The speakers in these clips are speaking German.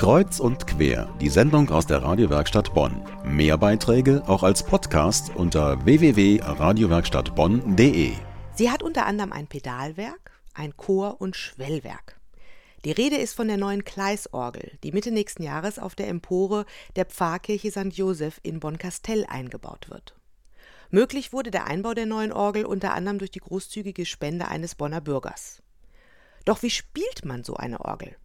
Kreuz und quer, die Sendung aus der Radiowerkstatt Bonn. Mehr Beiträge auch als Podcast unter www.radiowerkstattbonn.de. Sie hat unter anderem ein Pedalwerk, ein Chor und Schwellwerk. Die Rede ist von der neuen Kleisorgel, die Mitte nächsten Jahres auf der Empore der Pfarrkirche St. Joseph in Bonn-Castell eingebaut wird. Möglich wurde der Einbau der neuen Orgel unter anderem durch die großzügige Spende eines Bonner Bürgers. Doch wie spielt man so eine Orgel?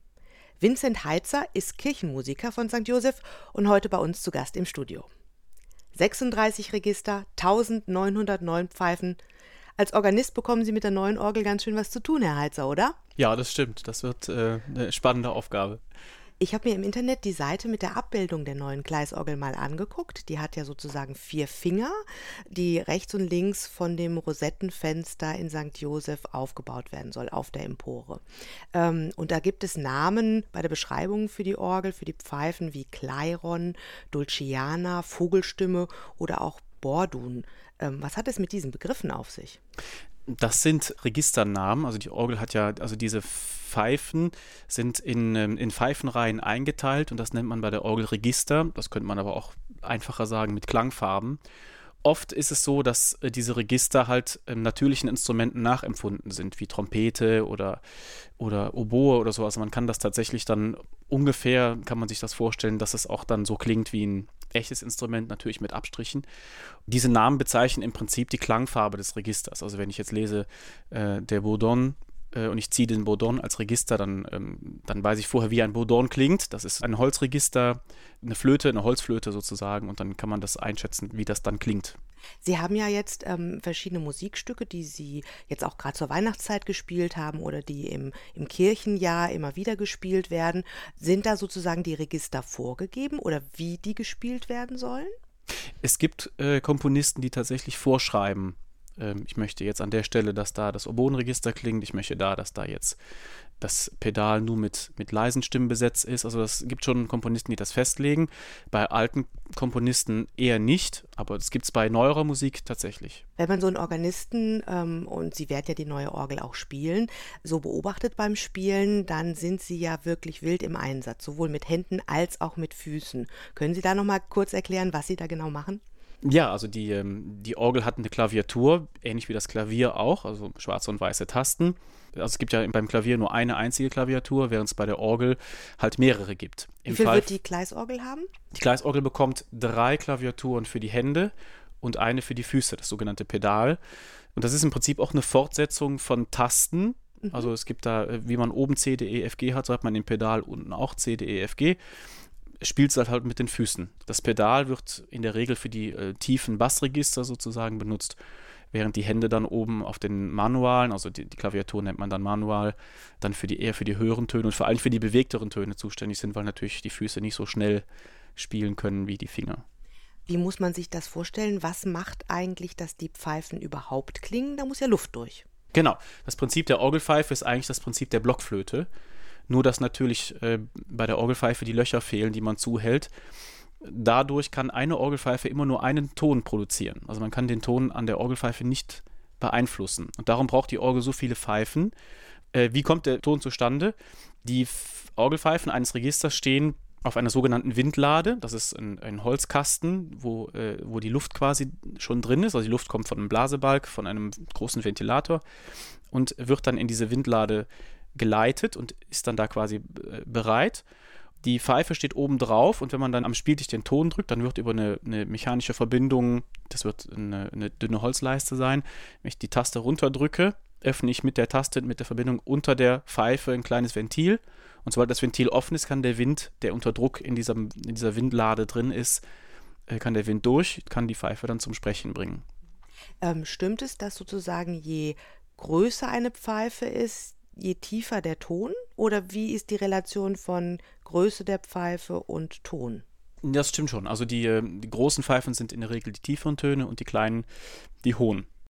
Vincent Heitzer ist Kirchenmusiker von St. Joseph und heute bei uns zu Gast im Studio. 36 Register, 1909 Pfeifen. Als Organist bekommen Sie mit der neuen Orgel ganz schön was zu tun, Herr Heitzer, oder? Ja, das stimmt. Das wird äh, eine spannende Aufgabe. Ich habe mir im Internet die Seite mit der Abbildung der neuen Gleisorgel mal angeguckt. Die hat ja sozusagen vier Finger, die rechts und links von dem Rosettenfenster in St. Joseph aufgebaut werden soll, auf der Empore. Ähm, und da gibt es Namen bei der Beschreibung für die Orgel, für die Pfeifen wie Kleiron, Dulciana, Vogelstimme oder auch Bordun. Ähm, was hat es mit diesen Begriffen auf sich? Das sind Registernamen. Also die Orgel hat ja, also diese Pfeifen sind in, ähm, in Pfeifenreihen eingeteilt und das nennt man bei der Orgel Register. Das könnte man aber auch einfacher sagen mit Klangfarben. Oft ist es so, dass äh, diese Register halt ähm, natürlichen Instrumenten nachempfunden sind, wie Trompete oder, oder Oboe oder so. Also man kann das tatsächlich dann ungefähr, kann man sich das vorstellen, dass es auch dann so klingt wie ein echtes Instrument, natürlich mit Abstrichen. Diese Namen bezeichnen im Prinzip die Klangfarbe des Registers. Also wenn ich jetzt lese, äh, der Bourdon äh, und ich ziehe den Bourdon als Register, dann, ähm, dann weiß ich vorher, wie ein Bourdon klingt. Das ist ein Holzregister, eine Flöte, eine Holzflöte sozusagen und dann kann man das einschätzen, wie das dann klingt. Sie haben ja jetzt ähm, verschiedene Musikstücke, die Sie jetzt auch gerade zur Weihnachtszeit gespielt haben oder die im, im Kirchenjahr immer wieder gespielt werden. Sind da sozusagen die Register vorgegeben oder wie die gespielt werden sollen? Es gibt äh, Komponisten, die tatsächlich vorschreiben, ähm, ich möchte jetzt an der Stelle, dass da das Oboenregister klingt, ich möchte da, dass da jetzt das Pedal nur mit, mit leisen Stimmen besetzt ist. Also es gibt schon Komponisten, die das festlegen. Bei alten Komponisten eher nicht, aber das gibt es bei neuerer Musik tatsächlich. Wenn man so einen Organisten, ähm, und Sie werden ja die neue Orgel auch spielen, so beobachtet beim Spielen, dann sind Sie ja wirklich wild im Einsatz, sowohl mit Händen als auch mit Füßen. Können Sie da nochmal kurz erklären, was Sie da genau machen? Ja, also die, ähm, die Orgel hat eine Klaviatur, ähnlich wie das Klavier auch, also schwarze und weiße Tasten. Also es gibt ja beim Klavier nur eine einzige Klaviatur, während es bei der Orgel halt mehrere gibt. Im wie viel Fall, wird die Gleisorgel haben? Die Gleisorgel bekommt drei Klaviaturen für die Hände und eine für die Füße, das sogenannte Pedal. Und das ist im Prinzip auch eine Fortsetzung von Tasten. Mhm. Also es gibt da, äh, wie man oben C, D, E, F, G hat, so hat man im Pedal unten auch C, D, E, F, G spielt es halt, halt mit den Füßen. Das Pedal wird in der Regel für die äh, tiefen Bassregister sozusagen benutzt, während die Hände dann oben auf den Manualen, also die, die, Klaviatur nennt man dann Manual, dann für die eher für die höheren Töne und vor allem für die bewegteren Töne zuständig sind, weil natürlich die Füße nicht so schnell spielen können wie die Finger. Wie muss man sich das vorstellen? Was macht eigentlich, dass die Pfeifen überhaupt klingen? Da muss ja Luft durch. Genau. Das Prinzip der Orgelpfeife ist eigentlich das Prinzip der Blockflöte. Nur dass natürlich äh, bei der Orgelpfeife die Löcher fehlen, die man zuhält. Dadurch kann eine Orgelpfeife immer nur einen Ton produzieren. Also man kann den Ton an der Orgelpfeife nicht beeinflussen. Und darum braucht die Orgel so viele Pfeifen. Äh, wie kommt der Ton zustande? Die Orgelpfeifen eines Registers stehen auf einer sogenannten Windlade. Das ist ein, ein Holzkasten, wo, äh, wo die Luft quasi schon drin ist. Also die Luft kommt von einem Blasebalg, von einem großen Ventilator und wird dann in diese Windlade geleitet und ist dann da quasi äh, bereit. Die Pfeife steht oben drauf und wenn man dann am Spieltisch den Ton drückt, dann wird über eine, eine mechanische Verbindung, das wird eine, eine, dünne Holzleiste sein, wenn ich die Taste runterdrücke, öffne ich mit der Taste, mit der Verbindung unter der Pfeife ein kleines Ventil. Und sobald das Ventil offen ist, kann der Wind, der unter Druck in, diesem, in dieser Windlade drin ist, äh, kann der Wind durch, kann die Pfeife dann zum Sprechen bringen. Ähm, stimmt es, dass sozusagen je größer eine Pfeife ist, je tiefer der Ton oder wie ist die Relation von Größe der Pfeife und Ton? Das stimmt schon. Also die, ähm, die großen Pfeifen sind in der Regel die tieferen Töne und die kleinen die hohen.